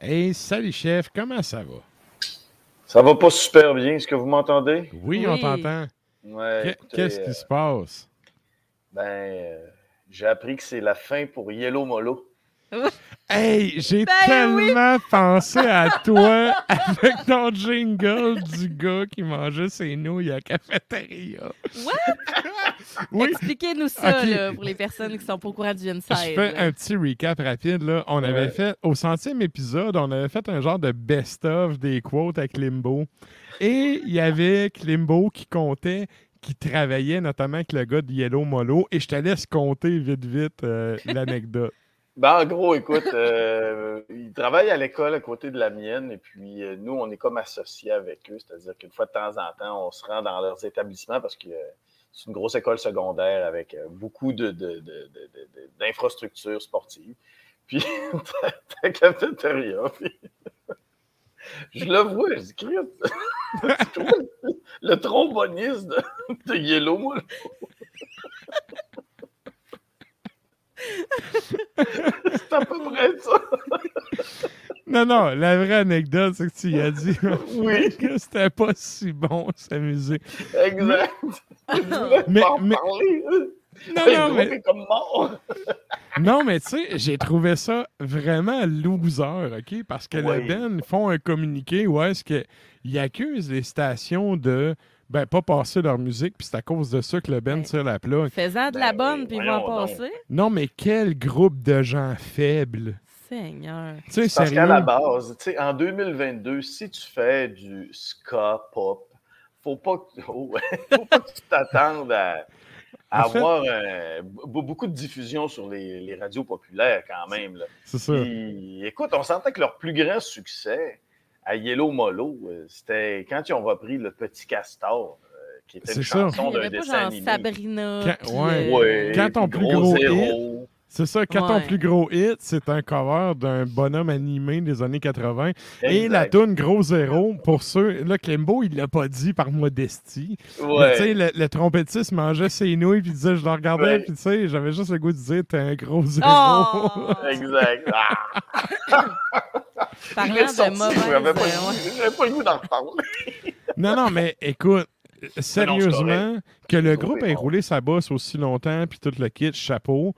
Hey, salut chef, comment ça va? Ça va pas super bien, est-ce que vous m'entendez? Oui, on t'entend. Ouais, Qu'est-ce qui euh, se passe? Ben, euh, j'ai appris que c'est la fin pour Yellow Molo. Hey, j'ai Ben oui. tellement pensé à toi avec ton jingle du gars qui mangeait ses nouilles à la cafétéria. What? Oui, Expliquez-nous ça là, pour les personnes qui sont pas au courant du Inside. je fais un petit recap rapide. Là. On avait fait, au centième épisode, on avait fait un genre de best-of des quotes avec Limbo. Et il y avait Klimbo qui comptait, qui travaillait notamment avec le gars de Yellow Molo. Et je te laisse compter vite, vite euh, l'anecdote. Ben, en gros, écoute, euh, ils travaillent à l'école à côté de la mienne, et puis euh, nous, on est comme associés avec eux, c'est-à-dire qu'une fois de temps en temps, on se rend dans leurs établissements parce que euh, c'est une grosse école secondaire avec beaucoup de, de- de- d'infrastructures sportives. Puis, ta, cafétéria, je le vois, je dis, le, tromboniste de Yellow, moi. C'est à peu près ça. Non, non, la vraie anecdote, c'est que tu y as dit Oui. que c'était pas si bon s'amuser. Exact. Mais- mais- parler. Non, non, mais, est comme mort. non, mais tu sais, j'ai trouvé ça vraiment loser, OK? Parce que Oui. le Ben font un communiqué où est-ce qu'ils accusent les stations de ben, pas passer leur musique, puis c'est à cause de ça que le Ben tire la plug. Faisant de la Ben bonne, puis ils vont passer. Non, mais quel groupe de gens faibles. Seigneur. Tu sais, Parce qu'à la base, tu sais, en 2022, si tu fais du ska pop, faut pas que, oh, faut pas que tu t'attendes à, à En fait- avoir euh, be- beaucoup de diffusion sur les, les radios populaires quand même. C'est ça. Écoute, on sentait que leur plus grand succès à Yellow Molo, euh, c'était quand ils ont repris Le Petit Castor, euh, qui était C'est une ça. chanson d'un dessin genre animé. Sabrina. Quand- ouais. euh, Ouais, Quand ton plus gros zéro. C'est ça, quand ton plus gros hit, c'est un cover d'un bonhomme animé des années 80. Et la toune Gros Zéro, pour ceux. Là, Klembo, il l'a pas dit par modestie. Mais tu sais, le, le trompettiste mangeait ses nouilles, puis il disait, je le regardais, Ouais. puis tu sais, j'avais juste le goût de dire, t'es un gros zéro. Oh! Exact. Ah, Parlant de sorti, mauvaise. j'avais pas, euh, ouais. j'avais pas le goût d'en reparler. non, non, mais écoute, sérieusement, que le Le groupe ait bon. roulé sa bosse aussi longtemps, puis tout le kit, chapeau,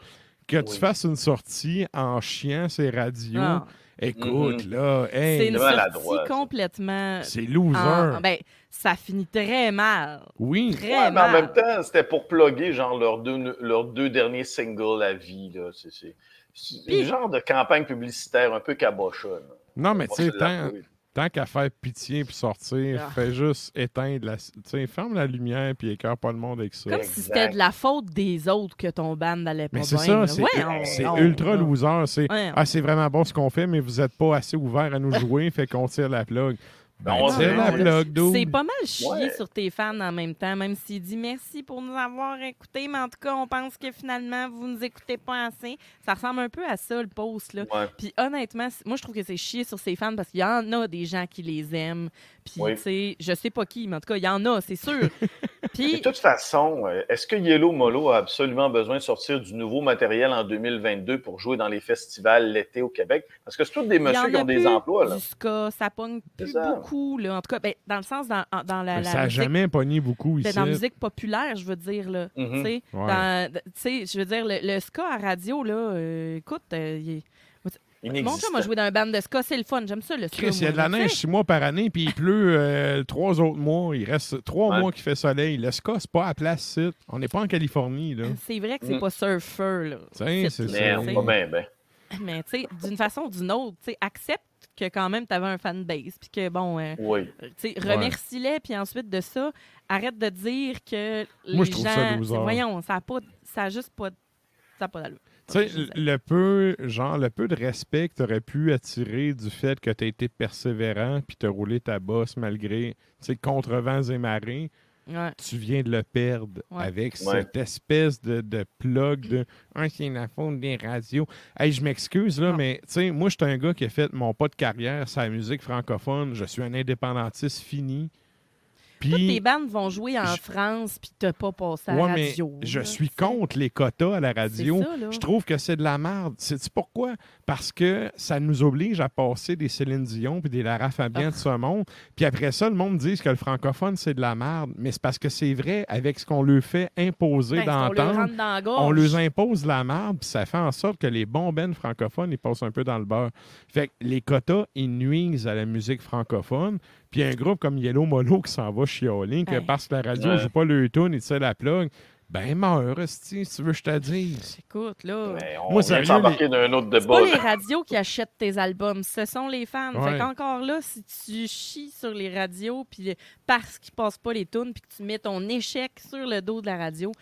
que tu fasses une sortie en chiant ses radios. Ah. Écoute, Mhm. là, C'est hey, une de sortie complètement. c'est loser. en- ben, ça finit très mal. oui. Très Ouais, mais en mal. même temps, c'était pour plugger genre leurs deux, leurs deux derniers singles à vie. là. C'est, c'est, c'est un genre de campagne publicitaire un peu cabochonne. Non, mais tu sais, tant, qu'à faire pitié puis sortir, Ah. fais juste éteindre la. Tu sais, ferme la lumière puis écœure pas le monde avec ça. Comme Exact. si c'était de la faute des autres que ton band n'allait pas Mais c'est ça, c'est donc, ultra loser. C'est ah, c'est vraiment bon ce qu'on fait, mais vous n'êtes pas assez ouvert à nous jouer, fait qu'on tire la plug. Ben, on c'est la blog, pas mal chier Ouais. sur tes fans en même temps, même s'il dit merci pour nous avoir écoutés, mais en tout cas, on pense que finalement, vous nous écoutez pas assez. Ça ressemble un peu à ça, le post. Là. Ouais. Puis honnêtement, moi, je trouve que c'est chier sur ses fans parce qu'il y en a des gens qui les aiment. Puis, Oui. tu sais, je sais pas qui, mais en tout cas, il y en a, c'est sûr. De Puis, toute façon, euh, est-ce que Yellow Molo a absolument besoin de sortir du nouveau matériel en 2022 pour jouer dans les festivals l'été au Québec? Parce que c'est tous des messieurs qui ont des emplois. Là. Du ska, ça pogne plus ça. beaucoup. Là. En tout cas, ben, dans le sens, dans, la, ça n'a musique jamais pogné beaucoup Ben, ici. dans la musique populaire, je veux dire. Là, Mhm. Tu sais, Ouais. je veux dire, le, le ska à radio, là, euh, écoute, euh, il est- mon chum a joué dans un band de ska, c'est le fun, j'aime ça, le ska. Chris, il y a de la neige six mois par année, puis il pleut euh, trois autres mois. Il reste trois Ouais. mois qu'il fait soleil. Le ska, c'est pas à place. On n'est pas en Californie, là. C'est vrai que c'est Mm. pas surfer, là. Tiens, c'est Mais ça. bien, bien. Mais, tu sais, d'une façon ou d'une autre, tu sais, accepte que quand même, tu avais un fanbase, puis que, bon, euh, Oui. remercie-les, puis ensuite de ça, arrête de dire que les Moi, je trouve ça gens... loser. voyons, ça a, pas, ça a juste pas... Ça a pas d'allure. Tu sais, le peu, genre, le peu de respect que tu aurais pu attirer du fait que tu as été persévérant puis tu as roulé ta bosse malgré, tu sais, contre vents et marées, Ouais. tu viens de le perdre Ouais. avec Ouais. cette espèce de, de plug de Ah, c'est la faute des radios. Hey, je m'excuse, là, Non. mais tu sais, moi, je suis un gars qui a fait mon pas de carrière sur la musique francophone. Je suis un indépendantiste fini. Toutes tes Puis, bandes vont jouer en je- France, puis t'as pas passé à la ouais, mais radio. je suis contre les quotas à la radio. Ça, là. Je trouve que c'est de la merde. Sais-tu pourquoi? Parce que ça nous oblige à passer des Céline Dion puis des Lara Fabian de ce monde. Puis après ça, le monde dit que le francophone, c'est de la merde. Mais c'est parce que c'est vrai, avec ce qu'on leur fait imposer Ben, d'entendre, on leur impose de la merde, puis ça fait en sorte que les bons bennes francophones, ils passent un peu dans le beurre. Fait que les quotas, ils nuisent à la musique francophone. Puis un groupe comme Yellow Molo qui s'en va chialer, que Hey. parce que la radio Ouais. joue pas le tune, il tire la plug, ben meurs, si tu veux que je te dise. Écoute, là. Mais on Moi, sérieux, s'embarquer d'un autre C'est pas débat. les radios qui achètent tes albums, ce sont les fans. Ouais. Fait qu'encore là, si tu chies sur les radios puis parce qu'ils passent pas les tunes puis que tu mets ton échec sur le dos de la radio,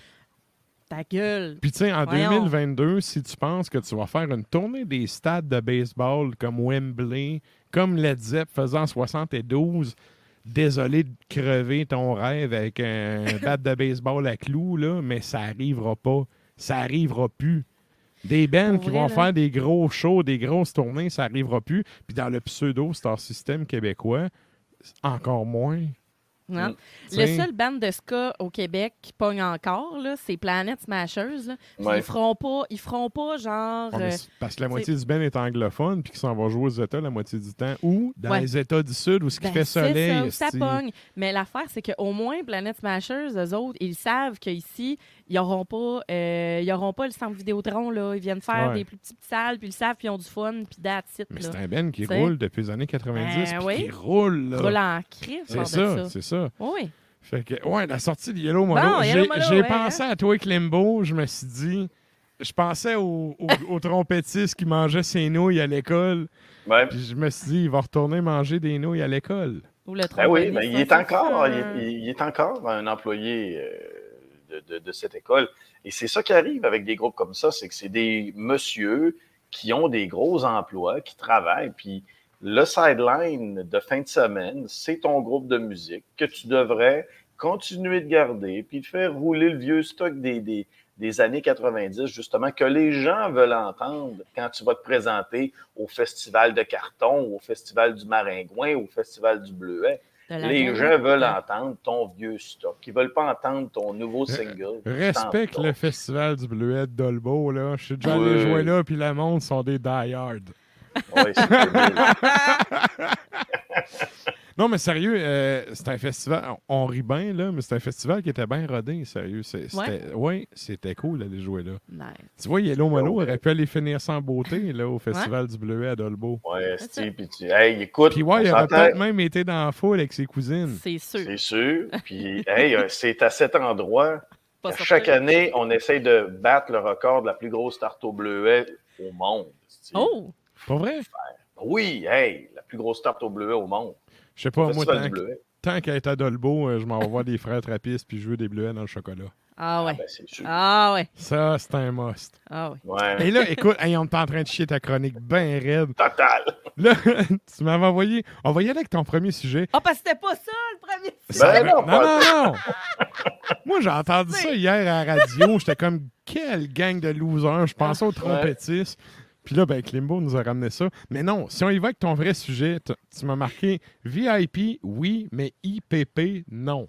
ta gueule. Puis tu sais, en Voyons. 2022, si tu penses que tu vas faire une tournée des stades de baseball comme Wembley, comme Led Zepp faisant en 72, désolé de crever ton rêve avec un bat de baseball à clous, là, mais ça arrivera pas. Ça arrivera plus. Des bands qui vont là. faire des gros shows, des grosses tournées, ça arrivera plus. Puis dans le pseudo Star System québécois, encore moins. Hein. Mm. Le seul band de ska au Québec qui pogne encore, là, c'est Planet Smashers. là. Puis Ouais. Ils feront pas, ils feront pas genre. Ouais, mais euh, parce que la moitié du band est anglophone puis qu'ils s'en vont jouer aux États la moitié du temps ou dans Ouais. les États du Sud où ce qui Ben, fait soleil. ça, ça pogne. Mais l'affaire, c'est qu'au moins, Planet Smashers, eux autres, ils savent qu'ici, ils n'auront pas, euh, ils auront pas le centre Vidéotron. Là. Ils viennent faire Ouais. des plus petites salles, puis ils le savent, puis ils ont du fun, puis that's it. Mais c'est un band qui T'sais. roule depuis les années 90 Ben puis oui. qui roule. là. Roule en crise, C'est ça, ça. c'est ça. Oui. Fait que, ouais, la sortie de Yellow Molo, Bon, j'ai ouais, pensé hein. à toi, Klimbo. Je me suis dit, je pensais au, au, au trompettiste qui mangeait ses nouilles à l'école. Ouais. Puis je me suis dit, il va retourner manger des nouilles à l'école. Ou le Ben oui, ben, il, est encore, il, est, il est encore un employé euh, de, cette école. Et c'est ça qui arrive avec des groupes comme ça, c'est que c'est des messieurs qui ont des gros emplois, qui travaillent, puis le sideline de fin de semaine, c'est ton groupe de musique que tu devrais continuer de garder, puis de faire rouler le vieux stock des, des, des années 90, justement, que les gens veulent entendre quand tu vas te présenter au Festival de Carton, au Festival du Maringouin, au Festival du Bleuet. La Les gens veulent entendre ton vieux stock. Ils veulent pas entendre ton nouveau Euh, single. Respecte le festival du Bleuet de Dolbeau, là. Je suis déjà allé Oui. jouer là, puis le monde sont des die-hard. Ouais, c'est. Non, mais sérieux, euh, c'est un festival. On rit bien, là, mais c'est un festival qui était bien rodé, sérieux. C'était, ouais. c'était cool d'aller jouer là. Nice. Tu vois, Yellow Molo Ouais. aurait pu aller finir sans beauté là, au festival du Bleuet à Dolbeau. Ouais, C'est puis tu. Hey, écoute, Puis ouais, il aurait peut-être même été dans la foule avec ses cousines. C'est sûr. c'est sûr. Puis, hey, euh, c'est à cet endroit chaque année, on essaye de battre le record de la plus grosse tarte au bleuet au monde. c'est-tu. Oh! Pas vrai? Oui, hey, la plus grosse tarte au bleuet au monde. Je sais pas, moi, tant, tant qu'à être à Dolbeau, euh, je m'en vais voir des frères trappistes puis jouer des bleuets dans le chocolat. Ah ouais. Ben, c'est sûr. Ah ouais. Ça, c'est un must. Ah ouais. Ouais. Et là, écoute, hey, on est en train de chier ta chronique bien raide. Total. Là, tu m'avais envoyé. On va y aller avec ton premier sujet. Ah, parce que c'était pas ça le premier. Ça- Ben non, non, non, non. Moi, j'ai entendu ça hier à la radio. J'étais comme, quelle gang de losers. Je pensais aux trompettistes. Puis là, ben, Klimbo nous a ramené ça. Mais non, si on y va avec ton vrai sujet, tu m'as marqué VIP, oui, mais IPP, non.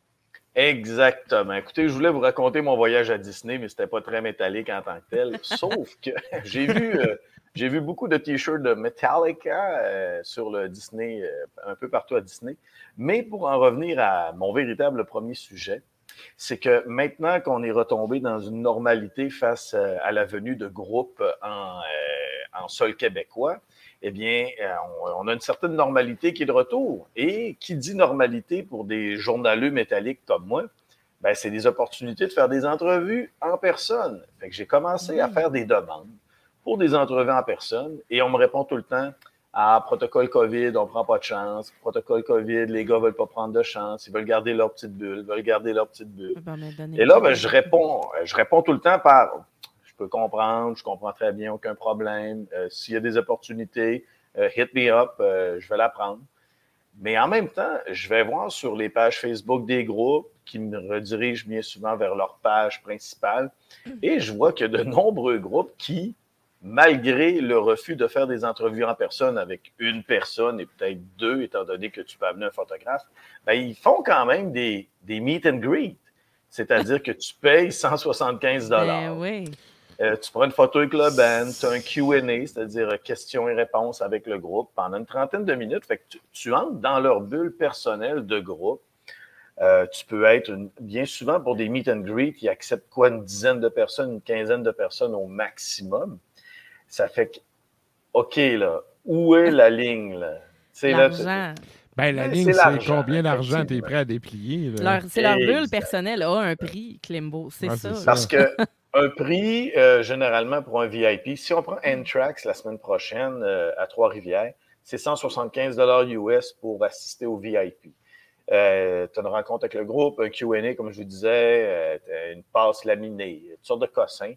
Exactement. Écoutez, je voulais vous raconter mon voyage à Disney, mais c'était pas très métallique en tant que tel. Sauf que j'ai vu, euh, j'ai vu beaucoup de t-shirts de Metallica euh, sur le Disney, euh, un peu partout à Disney. Mais pour en revenir à mon véritable premier sujet, c'est que maintenant qu'on est retombé dans une normalité face à la venue de groupes en, en sol québécois, eh bien, euh, on, a une certaine normalité qui est de retour. Et qui dit normalité pour des journaleux métalliques comme moi, ben, c'est des opportunités de faire des entrevues en personne. Fait que j'ai commencé à faire des demandes pour des entrevues en personne et on me répond tout le temps Ah, protocole COVID, on prend pas de chance. Protocole COVID, les gars veulent pas prendre de chance. Ils veulent garder leur petite bulle, veulent garder leur petite bulle. Ben, a donné- Et là, ben, je réponds, je réponds tout le temps par peux comprendre, je comprends très bien, aucun problème. Euh, S'il y a des opportunités, euh, hit me up, euh, je vais la prendre. Mais en même temps, je vais voir sur les pages Facebook des groupes qui me redirigent bien souvent vers leur page principale. Et je vois qu'il y a de nombreux groupes qui, malgré le refus de faire des entrevues en personne avec une personne et peut-être deux, étant donné que tu peux amener un photographe, ben, ils font quand même des, des meet and greet. C'est-à-dire que tu payes 175 Ben oui. Euh, tu prends une photo avec le band, tu as un QA, c'est-à-dire questions et réponses avec le groupe pendant une trentaine de minutes. Fait que tu, tu entres dans leur bulle personnelle de groupe. Euh, tu peux être une- bien souvent pour des meet and greet qui acceptent quoi, une dizaine de personnes, une quinzaine de personnes au maximum. Ça fait que, OK, là, où est la ligne, là? L'argent. Ben, la ligne, c'est combien d'argent tu es prêt à déplier. C'est leur bulle personnelle a un prix, Klimbo. C'est ça. Parce que un prix, euh, généralement, pour un VIP, si on prend N-Trax la semaine prochaine euh, à Trois-Rivières, c'est 175 US pour assister au VIP. Euh, tu as une rencontre avec le groupe, un QA, comme je vous disais, une passe laminée, toutes sortes de cossins.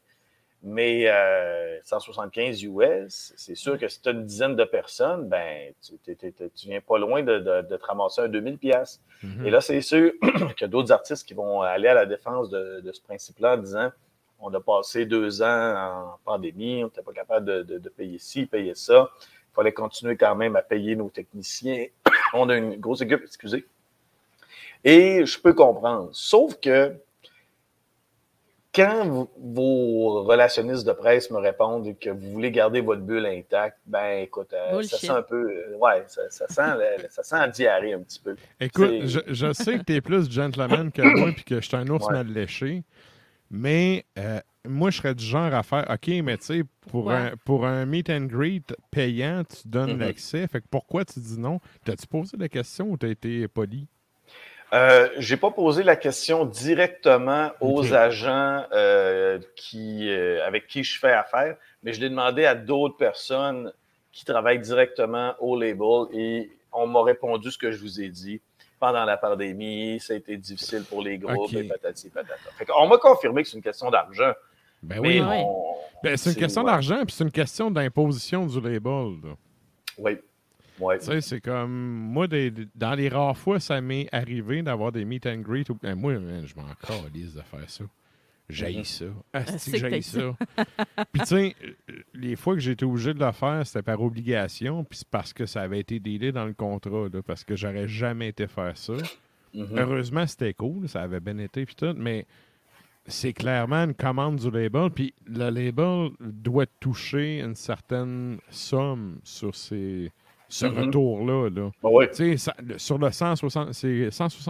Mais euh, 175 US, c'est sûr que si tu as une dizaine de personnes, ben, tu, tu viens pas loin de, de- de te ramasser un 2000 pièces. Mhm. Et là, c'est sûr qu'il y a d'autres artistes qui vont aller à la défense de, de ce principe-là en disant on a passé deux ans en pandémie, on n'était pas capable de, de- de payer ci, payer ça. Il fallait continuer quand même à payer nos techniciens. on a une grosse équipe, excusez. Et je peux comprendre. Sauf que quand vos relationnistes de presse me répondent que vous voulez garder votre bulle intacte, ben écoute, euh, ça sent un peu. euh, ouais, ça, ça sent, le- ça sent la diarrhée un petit peu. Écoute, je, je sais que tu es plus gentleman que moi puis que je suis un ours Ouais. mal léché, mais euh, moi, je serais du genre à faire OK, mais tu sais, pour un, pour un meet and greet payant, tu donnes Mhm. l'accès. Fait que pourquoi tu dis non? T'as-tu posé la question ou t'as été poli? Euh, j'ai pas posé la question directement aux agents euh, qui, euh, avec qui je fais affaire, mais je l'ai demandé à d'autres personnes qui travaillent directement au label et on m'a répondu ce que je vous ai dit. Pendant la pandémie, ça a été difficile pour les groupes et patati patata. Fait on m'a confirmé que c'est une question d'argent. Ben mais oui. Ben, c'est une question ouais. d'argent puis c'est une question d'imposition du label. là. Oui. Ouais. Tu sais, c'est comme. Moi, des- dans les rares fois, ça m'est arrivé d'avoir des meet and greet. ben, moi, je m'en calisse de faire ça. J'haïs Mhm. ça. Ah, Asti ça? puis, tu sais, euh, les fois que j'ai été obligé de le faire, c'était par obligation. Puis, c'est parce que ça avait été dealé dans le contrat. là, parce que j'aurais jamais été faire ça. Mhm. Heureusement, c'était cool. Ça avait bien été. Puis tout. Mais c'est clairement une commande du label. Puis, le label doit toucher une certaine somme sur ces, ce Mhm. retour-là. Là. Ben ouais. Tu sais, ça- le- sur le 160, c'est 160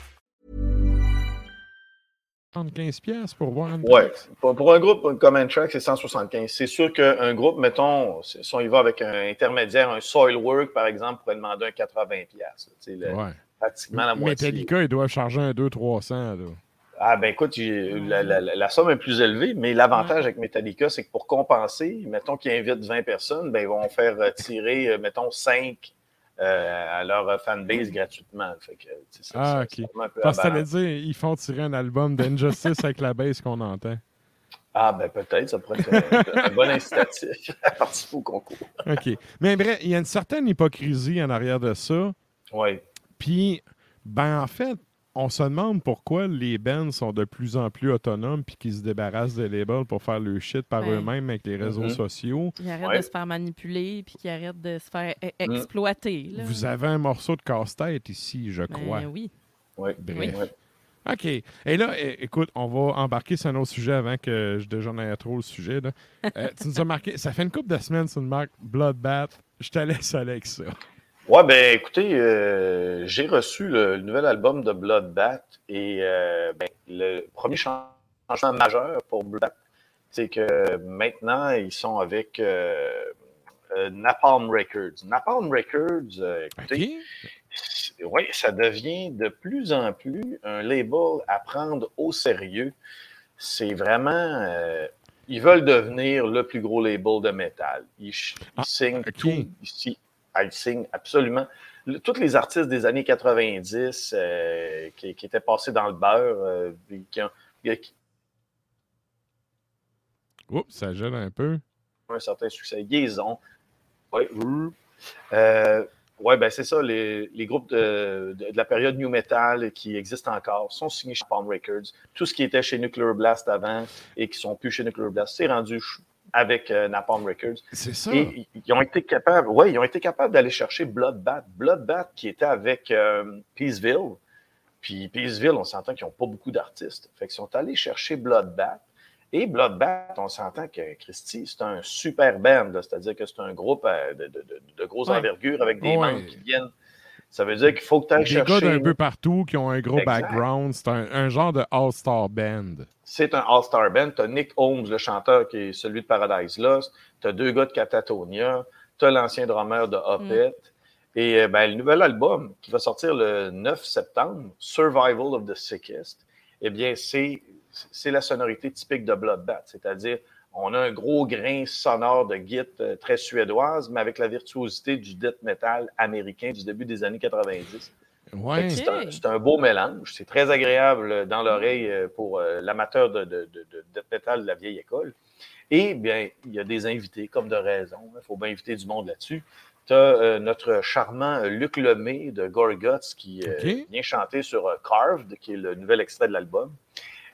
75 pièces pour voir une Ouais. Pour, pour un groupe comme N-Track, c'est 175. C'est sûr qu'un groupe, mettons, si on y va avec un intermédiaire, un Soilwork, par exemple, pourrait demander un 80 pièces. Ouais. Pratiquement la moitié. Metallica, ils doivent charger un 200-300. là. Ah ben écoute, la, la- la- la somme est plus élevée, mais l'avantage avec Metallica, c'est que pour compenser, mettons qu'ils invitent 20 personnes, ben ils vont faire euh, tirer, euh, mettons, 5 euh, à leur euh, fanbase gratuitement. Fait que, ça- Ah, ça- ok. Parce que t'allais dire, ils font tirer un album d'Injustice avec la baisse qu'on entend. Ah ben peut-être, ça pourrait être un, un bon incitatif à participer au concours. OK. Mais bref, il y a une certaine hypocrisie en arrière de ça. Oui. Puis, ben en fait, on se demande pourquoi les bands sont de plus en plus autonomes puis qu'ils se débarrassent des labels pour faire le shit par Ouais. eux-mêmes avec les réseaux Mhm. sociaux. Ils arrêtent Ouais. de se faire manipuler puis qu'ils arrêtent de se faire e- exploiter. là. Vous avez un morceau de casse-tête ici, je Ben crois. oui. Oui. Bref. Oui. OK. Et là, écoute, on va embarquer sur un autre sujet avant que je dégénère trop le sujet. là. Euh, tu nous as marqué, ça fait une couple de semaines sur une marque Bloodbath. Je te laisse aller avec ça. Ouais, ben écoutez, euh, j'ai reçu le, le nouvel album de Bloodbath et euh, ben, le premier changement majeur pour Bloodbath, c'est que maintenant, ils sont avec euh, euh, Napalm Records. Napalm Records, euh, écoutez, OK? oui, ça devient de plus en plus un label à prendre au sérieux. C'est vraiment. euh, ils veulent devenir le plus gros label de métal. Ils, Ah, signent tout ici. Ils signent absolument. Tous les artistes des années 90 euh, qui, qui étaient passés dans le beurre, euh, qui ont, qui Oups, ça gèle un peu. un certain succès. Liaison. Oui. Euh, ouais, ben c'est ça. Les, les groupes de, de- de la période New Metal qui existent encore sont signés chez Palm Records. Tout ce qui était chez Nuclear Blast avant et qui sont plus chez Nuclear Blast, c'est rendu avec euh, Napalm Records. C'est ça. Et ils- ont été capables, ouais, ils ont été capables d'aller chercher Bloodbath. Bloodbath qui était avec euh, Peaceville. Puis Peaceville, on s'entend qu'ils n'ont pas beaucoup d'artistes. Fait qu'ils sont allés chercher Bloodbath. Et Bloodbath, on s'entend que Christy, c'est un super band. C'est-à-dire que c'est un groupe euh, de, de, de- de grosse Ouais. envergure avec des Ouais. membres qui viennent. Ça veut dire qu'il faut que tu ailles Des gars chercher. d'un peu partout qui ont un gros Exact. background. C'est un, un genre de all-star band. C'est un All-Star Band. Tu as Nick Holmes, le chanteur, qui est celui de Paradise Lost. Tu as deux gars de Catatonia. Tu as l'ancien drummer de Hoppet. Et euh, ben, le nouvel album qui va sortir le 9 septembre, Survival of the Sickest, eh bien, c'est c'est la sonorité typique de Bloodbath. C'est-à-dire, on a un gros grain sonore de git euh, très suédoise, mais avec la virtuosité du death metal américain du début des années 90. Fait Ouais. que C'est un, c'est un beau mélange. C'est très agréable dans l'oreille euh, pour euh, l'amateur de, de, de, de death metal de la vieille école. Et bien, il y a des invités, comme de raison. Il faut bien inviter du monde là-dessus. Tu as notre charmant Luc Lemay de Gorguts qui euh, vient chanter sur euh, Carved, qui est le nouvel extrait de l'album.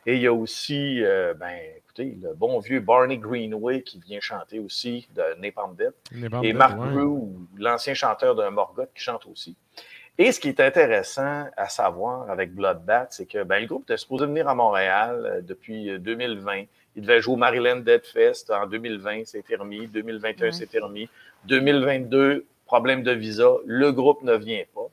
Et il y a aussi, euh, ben, le bon vieux Barney Greenway qui vient chanter aussi de Napalm Death. Et Mark ouais. Brew, l'ancien chanteur de Morgoth, qui chante aussi. Et ce qui est intéressant à savoir avec Bloodbath, c'est que ben, le groupe était supposé venir à Montréal euh, depuis euh, 2020. Il devait jouer au Maryland Dead Fest en 2020, c'est remis. 2021, Ouais. c'est remis. 2022, problème de visa. Le groupe ne vient pas.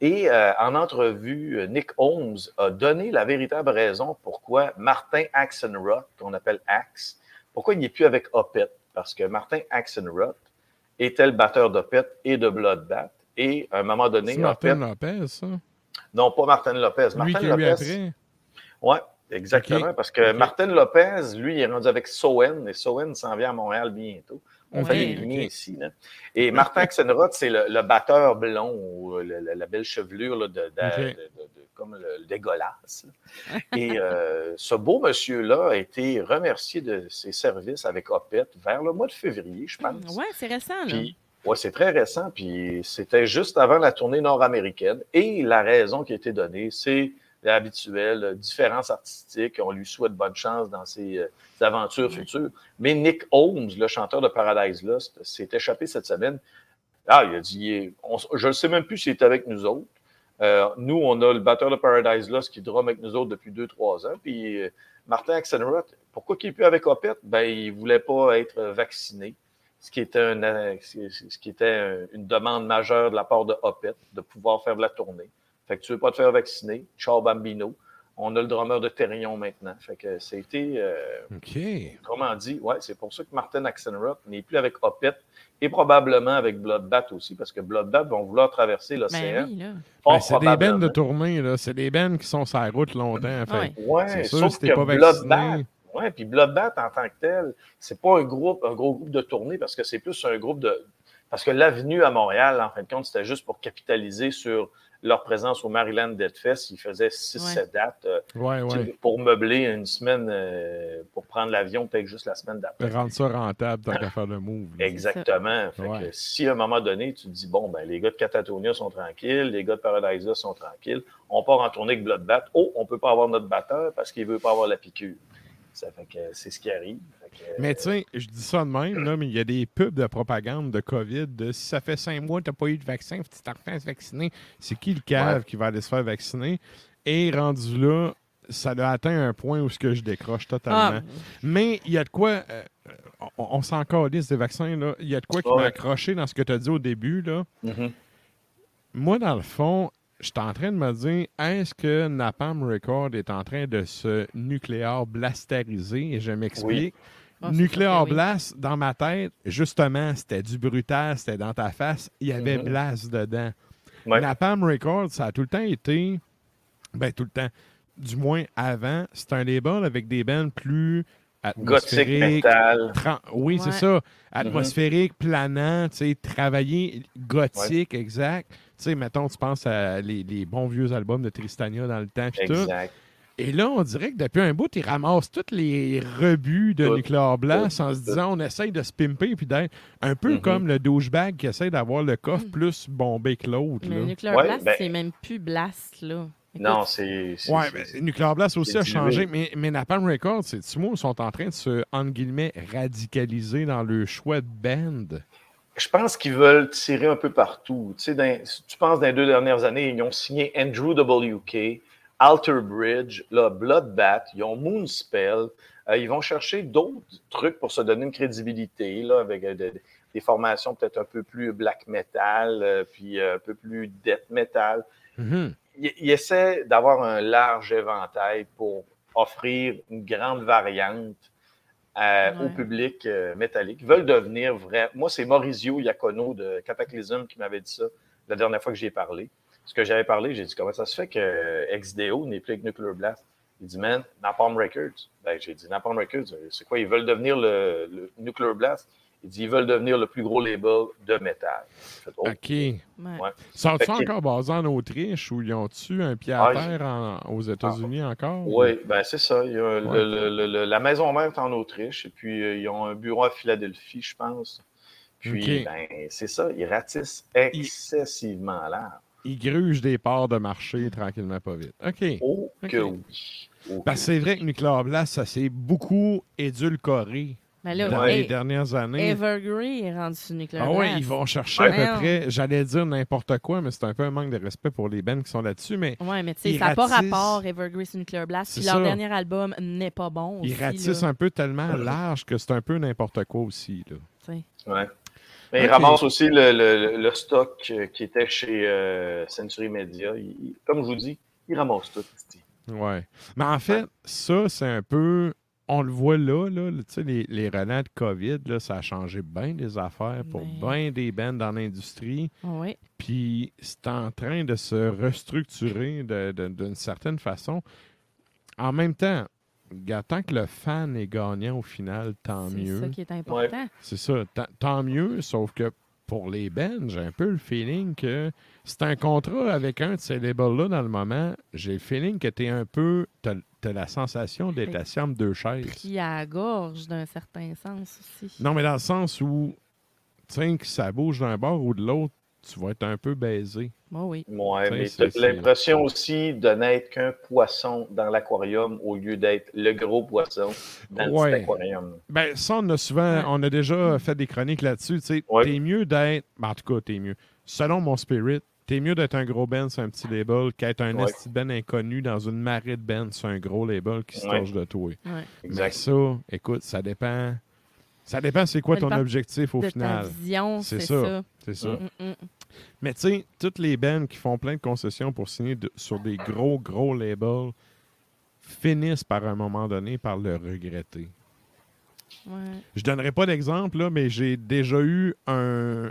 Et euh, en entrevue, euh, Nick Holmes a donné la véritable raison pourquoi Martin Axenroth, qu'on appelle Axe, pourquoi il n'est plus avec Opet. Parce que Martin Axenroth était le batteur d'Opet et de Bloodbath. Et à un moment donné, C'est Martin Lopez, ça? non, pas Martin Lopez. Lui Martin Lopez, après? oui, exactement. Parce que. Martin Lopez, lui, il est rendu avec Sowen, et Sowen s'en vient à Montréal bientôt. On Ok, fait des ici. là. Et Martin Axenroth, c'est le, le batteur blond, ou le- le- la belle chevelure là, de, de- Ok. de- de- de- comme le, dégueulasse. Et euh, ce beau monsieur-là a été remercié de ses services avec Opet vers le mois de février, je pense. Ouais, c'est récent, là. Puis, ouais, c'est très récent, puis c'était juste avant la tournée nord-américaine. Et la raison qui a été donnée, c'est habituel, euh, différence artistique. On lui souhaite bonne chance dans ses, euh, ses aventures futures. Mais Nick Holmes, le chanteur de Paradise Lost, s'est échappé cette semaine. Ah, il a dit, on- je ne sais même plus s'il est avec nous autres. Euh, nous, on a le batteur de Paradise Lost qui drum avec nous autres depuis deux, trois ans. Puis euh, Martin Axelrod, pourquoi il n'est plus avec Opet? Ben, il ne voulait pas être vacciné, ce qui était, un, ce qui était un- une demande majeure de la part de Opet, de pouvoir faire de la tournée. Fait que tu ne veux pas te faire vacciner, ciao Bambino. On a le drummer de Terrion maintenant. Fait que c'était, euh, OK. comment dit, ouais, c'est pour ça que Martin Axelrod n'est plus avec Opet et probablement avec Bloodbath aussi, parce que Bloodbath vont vouloir traverser l'océan. Ben oui. Fort Ben, c'est des bennes de tournée, là. C'est des bennes qui sont sur la route longtemps. Fait. Ouais. C'est sûr, sauf que pas vacciné. ouais, puis Bloodbath en tant que tel, c'est pas un groupe, un gros groupe de tournée parce que c'est plus un groupe de. Parce que l'avenue à Montréal, en fin de compte, c'était juste pour capitaliser sur leur présence au Maryland Dead Fest. Ils faisaient 6-7 dates euh, Ouais, ouais. pour meubler une semaine, euh, pour prendre l'avion, peut-être juste la semaine d'après. Rendre ça rentable tant qu'à faire le move. là. Exactement. Fait que Ouais. si à un moment donné, tu te dis, bon, ben, les gars de Catatonia sont tranquilles, les gars de Paradise Lost sont tranquilles, on part en tournée avec Bloodbath. Oh, on peut pas avoir notre batteur parce qu'il veut pas avoir la piqûre. Ça fait que c'est ce qui arrive. Fait que, Mais tu sais, je dis ça de même, là, mais il y a des pubs de propagande de COVID. De, si ça fait cinq mois que tu n'as pas eu de vaccin, faut que tu t'en refais se vacciner. C'est qui le cave Ouais. qui va aller se faire vacciner? Et rendu là, ça a atteint un point où ce que je décroche totalement. Ah, Mais il y a de quoi. euh, on on s'en calisse des vaccins, là. Il y a de quoi qui m'a accroché dans ce que tu as dit au début, là. mhm. Moi, dans le fond, je suis en train de me dire, est-ce que Napalm Record est en train de se nucléaire blastériser? Et je m'explique. Ah, oui. blast, dans ma tête, justement, c'était du brutal, c'était dans ta face. Il y avait Mhm. blast dedans. Ouais. Napalm Record, ça a tout le temps été, ben tout le temps, du moins avant, c'est un label avec des bands plus Gothique, métal. Oui, c'est Ouais. ça. Atmosphérique, planant, tu sais, travailler gothique, exact. Tu sais, mettons, tu penses à les, les bons vieux albums de Tristania dans le temps, puis tout. Exact. Et là, on dirait que depuis un bout, ils ramassent tous les rebuts de Tout, Nuclear Blast tout, en se tout. disant on essaye de se pimper puis d'être un peu Mhm. comme le douchebag qui essaie d'avoir le coffre plus bombé que l'autre. Mais là. Nuclear Ouais, Blast, ben- c'est même plus Blast, là. Non, c'est. Ouais, mais Nuclear Blast aussi a changé, mais, mais Napalm Records, c'est tu ils sont en train de se, entre guillemets, radicaliser dans le choix de band. Je pense qu'ils veulent tirer un peu partout. Tu sais, dans- tu penses dans les deux dernières années, ils ont signé Andrew WK, Alter Bridge, là, Bloodbath, ils ont Moonspell. Euh, ils vont chercher d'autres trucs pour se donner une crédibilité, là, avec euh, de- des formations peut-être un peu plus black metal, euh, puis euh, un peu plus death metal. Mhm. Ils essaient d'avoir un large éventail pour offrir une grande variante euh, au public euh, métallique. Ils veulent devenir vrai. Moi, c'est Maurizio Iacono de Cataclysm qui m'avait dit ça la dernière fois que j'y ai parlé. Ce que j'avais parlé, j'ai dit comment ça se fait que euh, XDO n'est plus avec Nuclear Blast? Il dit, man, Napalm Records. Ben, j'ai dit, Napalm Records, c'est quoi? Ils veulent devenir le, le Nuclear Blast. Il dit, ils veulent devenir le plus gros label de métal. Fait, oh, OK. ouais. Ouais. Sont-ils encore basés en Autriche ou ils ont-tu un pied à Ah, terre en- aux États-Unis encore? Oui, ben c'est ça. Il y a le- Ouais. le- le- le- la maison mère est en Autriche et puis euh, ils ont un bureau à Philadelphie, je pense. Puis, ben, c'est ça, ils ratissent excessivement large. Ils grugent des parts de marché tranquillement, pas vite. OK. Oh que oui. Oh que c'est vrai que Nuclear Blast, ça s'est beaucoup édulcoré Mais là, dans Ouais. les dernières années. Evergrey est rendu sur Nuclear Ah oui, Blast. ils vont chercher Ouais. à peu près, j'allais dire n'importe quoi, mais c'est un peu un manque de respect pour les bands qui sont là-dessus, mais Ouais, mais tu sais, Ils ça n'a pas ratissent- rapport Evergrey sur Nuclear Blast. Puis leur ça. dernier album n'est pas bon. ils aussi, ratissent là, un peu tellement large que c'est un peu n'importe quoi aussi. Là. Ouais. Mais ils ramassent aussi le, le- le stock euh, qui était chez euh, Century Media. Ils- ils- comme je vous dis, ils ramassent tout. Ouais. Mais en fait, ça, c'est un peu. On le voit là, là tu sais, les, les relents de COVID, là, ça a changé bien des affaires pour Ben. bien des bands dans l'industrie. Oui. Puis c'est en train de se restructurer d'une certaine façon. En même temps, tant que le fan est gagnant au final, tant C'est mieux. ça qui est important. C'est ça, tant- tant mieux, sauf que pour les bands, j'ai un peu le feeling que c'est un contrat avec un de ces labels-là dans le moment. J'ai le feeling que tu es un peu. Tu as, la sensation d'être assis entre deux chaises. Puis à la gorge, d'un certain sens aussi. Non, mais dans le sens où, tu sais, que ça bouge d'un bord ou de l'autre, tu vas être un peu baisé. Bon, oui. Ouais, mais tu as l'impression aussi de n'être qu'un poisson dans l'aquarium au lieu d'être le gros poisson dans le Ouais. petit aquarium. Ben, ça, on a souvent, on a déjà fait des chroniques là-dessus. Tu sais, Ouais. t'es mieux d'être, ben, en tout cas, t'es mieux. Selon mon spirit, t'es mieux d'être un gros band sur un petit label qu'être un Ouais. band inconnu dans une marée de bands sur un gros label qui se Ouais. torche de toi. Ouais. Mais Exact. ça, écoute, ça dépend. Ça dépend c'est quoi Ça ton objectif au de final. C'est ça. ça. C'est ça. Mm, mm. Mais tu sais, toutes les bands qui font plein de concessions pour signer de- sur des gros, gros labels finissent par un moment donné par le regretter. Ouais. Je donnerai pas d'exemple, là, mais j'ai déjà eu un,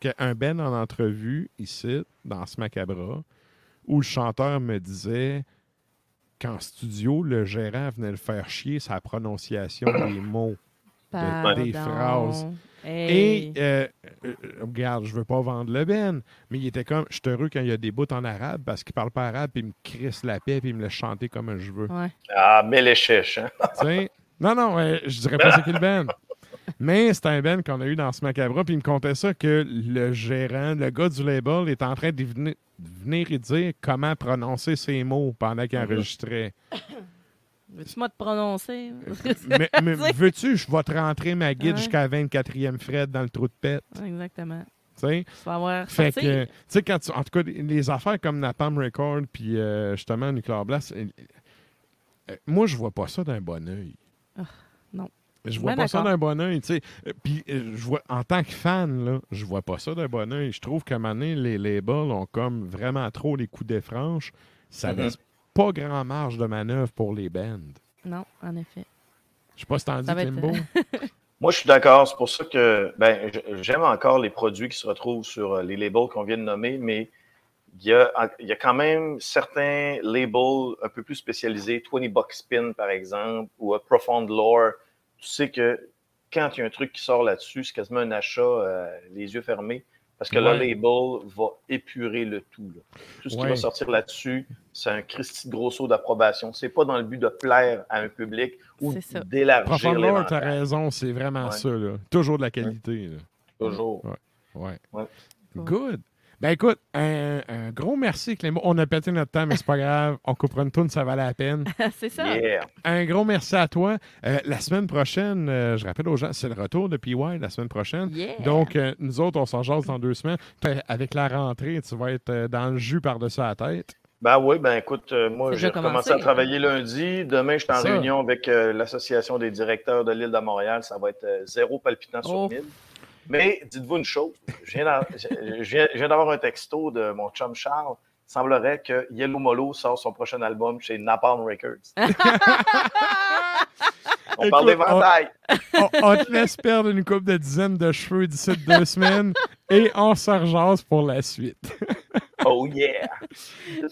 que- un Ben en entrevue ici, dans ce Macabra, où le chanteur me disait qu'en studio, le gérant venait le faire chier sa prononciation des mots. des phrases. Hey. Et, euh, euh, regarde, je veux pas vendre le Ben, mais il était comme, je suis heureux quand il y a des bouts en arabe parce qu'il parle pas arabe, puis il me crisse la paix, puis il me laisse chanter comme je veux. Ouais. Ah, mais les chèches, hein? Non, non, euh, je dirais pas c'est qui le Ben. Mais c'est un Ben qu'on a eu dans ce macabre, puis il me contait ça que le gérant, le gars du label, est en train de venir, et dire comment prononcer ses mots pendant qu'il enregistrait. Veux-tu moi te prononcer? mais mais veux-tu, je vais te rentrer ma guide Ouais. jusqu'à la 24e Fred dans le trou de pète. Exactement. Tu sais? Tu vas avoir Fait que, tu sais, quand tu, en tout cas, les- affaires comme Napalm Record, puis euh, justement Nuclear Blast, euh, euh, moi, je vois pas ça d'un bon oeil. Ah, non. Je vois Ben pas ça d'un bon oeil, tu sais. Euh, Puis, euh, je vois, en tant que fan, là, je vois pas ça d'un bon oeil. Je trouve qu'à un moment donné, les labels ont comme vraiment trop les coups des franches. Ça Mhm. laisse pas grand marge de manœuvre pour les bands. Non, en effet. Je sais pas si t'en dis, Klimbo. Moi, je suis d'accord. C'est pour ça que ben, j'aime encore les produits qui se retrouvent sur euh, les labels qu'on vient de nommer, mais il y a, il y a quand même certains labels un peu plus spécialisés, 20 Bucks Spin par exemple, ou Profound Lore. Tu sais que quand il y a un truc qui sort là-dessus, c'est quasiment un achat euh, les yeux fermés, parce que Ouais. le label va épurer le tout. là. Tout ce qui va sortir là-dessus, c'est un Christy de gros saut d'approbation. C'est pas dans le but de plaire à un public ou d'élargir Lore, t'as l'éventail. raison, c'est vraiment Ouais. ça. Là. Toujours de la qualité. là. Toujours. Ouais. Ouais. Good. Ben écoute, un, un gros merci, Clément. On a pété notre temps, mais c'est pas grave. On coupera une tourne, ça valait la peine. c'est ça. Yeah. Un gros merci à toi. Euh, la semaine prochaine, euh, je rappelle aux gens, c'est le retour de PY la semaine prochaine. Yeah. Donc, euh, nous autres, on s'en jase dans deux semaines. Avec la rentrée, tu vas être dans le jus par-dessus la tête. Ben oui, ben écoute, euh, moi j'ai commencé à travailler lundi. Demain, je suis en Ça. réunion avec euh, l'Association des directeurs de l'île de Montréal. Ça va être euh, zéro palpitant sur Oh. 1000. Mais dites-vous une chose, je viens d'avoir un texto de mon chum Charles. Il semblerait que Yellow Molo sort son prochain album chez Napalm Records. On Écoute, parle d'éventail. On, on te laisse perdre une coupe de dizaines de cheveux d'ici deux semaines et on se pour la suite. Oh yeah!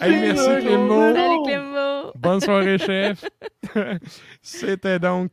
Hey, merci, Clément. Salut Clément. Bonne soirée, chef. C'était donc